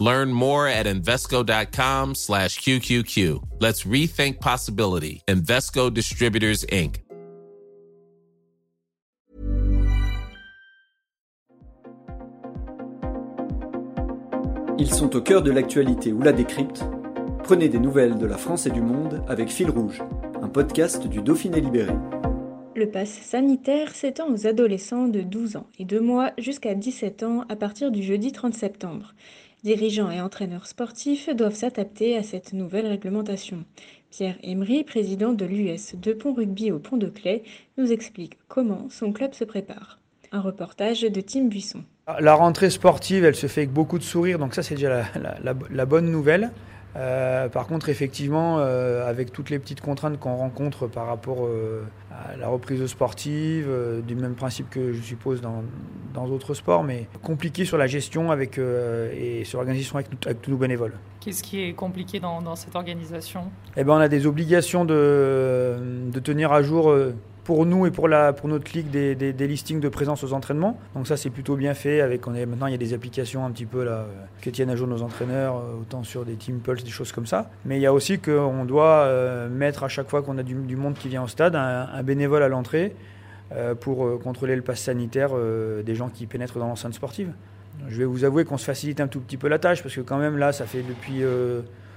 Learn more at Invesco.com slash QQQ. Let's rethink possibility. Invesco Distributors, Inc. Ils sont au cœur de l'actualité ou la décrypte. Prenez des nouvelles de la France et du monde avec Fil Rouge, un podcast du Dauphiné Libéré. Le pass sanitaire s'étend aux adolescents de 12 ans et 2 mois jusqu'à 17 ans à partir du jeudi 30 septembre. Dirigeants et entraîneurs sportifs doivent s'adapter à cette nouvelle réglementation. Pierre Emery, président de l'US de Pont Rugby au Pont de Clay, nous explique comment son club se prépare. Un reportage de Tim Buisson. La rentrée sportive, elle se fait avec beaucoup de sourires, donc ça c'est déjà la, bonne nouvelle. Euh, par contre, effectivement, euh, avec toutes les petites contraintes qu'on rencontre par rapport euh, à la reprise sportive, du même principe que je suppose dans, d'autres sports, mais compliqué sur la gestion avec, et sur l'organisation avec, avec, tous nos bénévoles. Qu'est-ce qui est compliqué dans, cette organisation? Eh ben, On a des obligations de, de tenir à jour pour nous et pour, la, pour notre ligue des, des, listings de présence aux entraînements. Donc ça c'est plutôt bien fait. Avec, on est, maintenant il y a des applications un petit peu là, euh, qui tiennent à jour nos entraîneurs, euh, autant sur des Team Pulse, des choses comme ça. Mais il y a aussi qu'on doit euh, mettre à chaque fois qu'on a du, monde qui vient au stade un, bénévole à l'entrée pour contrôler le pass sanitaire des gens qui pénètrent dans l'enceinte sportive. Je vais vous avouer qu'on se facilite un tout petit peu la tâche parce que quand même là ça fait depuis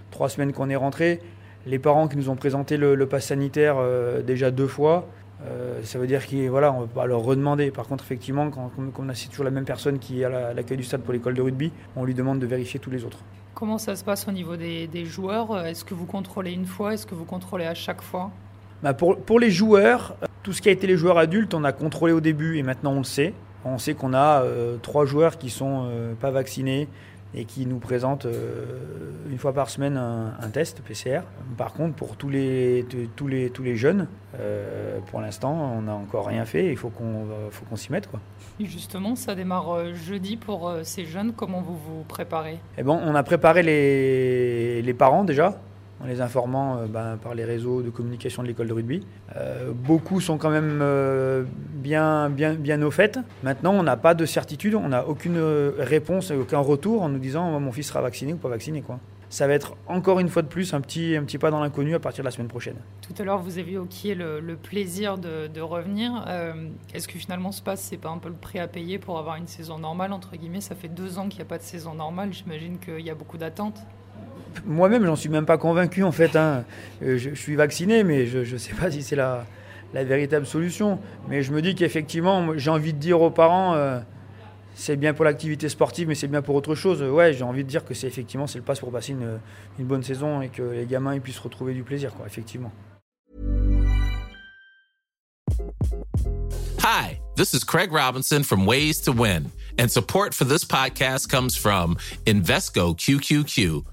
trois semaines qu'on est rentré. Les parents qui nous ont présenté le, le pass sanitaire déjà deux fois, euh, ça veut dire qu'on voilà, on va pas leur redemander. Par contre, effectivement, quand, on a toujours la même personne qui est à l'accueil du stade pour l'école de rugby, on lui demande de vérifier tous les autres. Comment ça se passe au niveau des, joueurs? Est-ce que vous contrôlez une fois? Est-ce que vous contrôlez à chaque fois? Bah pour, pour, les joueurs, tout ce qui a été les joueurs adultes, on a contrôlé au début et maintenant on le sait. On sait qu'on a euh, trois joueurs qui sont euh, pas vaccinés et qui nous présente euh, une fois par semaine un, test PCR. Par contre, pour tous les, tous les, tous les jeunes, euh, pour l'instant, on n'a encore rien fait. Il faut qu'on faut qu'on s'y mette. Quoi. Et justement, ça démarre euh, jeudi pour ces jeunes. Comment vous vous préparez? Eh bon, On a préparé les, les parents déjà en les informant euh, ben, par les réseaux de communication de l'école de rugby. Euh, beaucoup sont quand même euh, bien, bien, bien au fait. Maintenant, on n'a pas de certitude, on n'a aucune réponse, aucun retour en nous disant mon fils sera vacciné ou pas vacciné. Ça va être encore une fois de plus un petit, un petit pas dans l'inconnu à partir de la semaine prochaine. Tout à l'heure, vous avez évoqué le, le plaisir de, de revenir. Est-ce que finalement ce passe, c'est pas un peu le prix à payer pour avoir une saison normale entre guillemets? Ça fait deux ans qu'il n'y a pas de saison normale. J'imagine qu'il y a beaucoup d'attentes moi-même, j'en suis même pas convaincu en fait. Hein. Euh, je, suis vacciné, mais je ne sais pas si c'est la, véritable solution. Mais je me dis qu'effectivement, j'ai envie de dire aux parents, euh, c'est bien pour l'activité sportive, mais c'est bien pour autre chose. Ouais, j'ai envie de dire que c'est effectivement c'est le passe pour passer une, bonne saison et que les gamins ils puissent retrouver du plaisir, quoi, effectivement. Hi, this is Craig Robinson from Ways to Win, and support for this podcast comes from Invesco QQQ.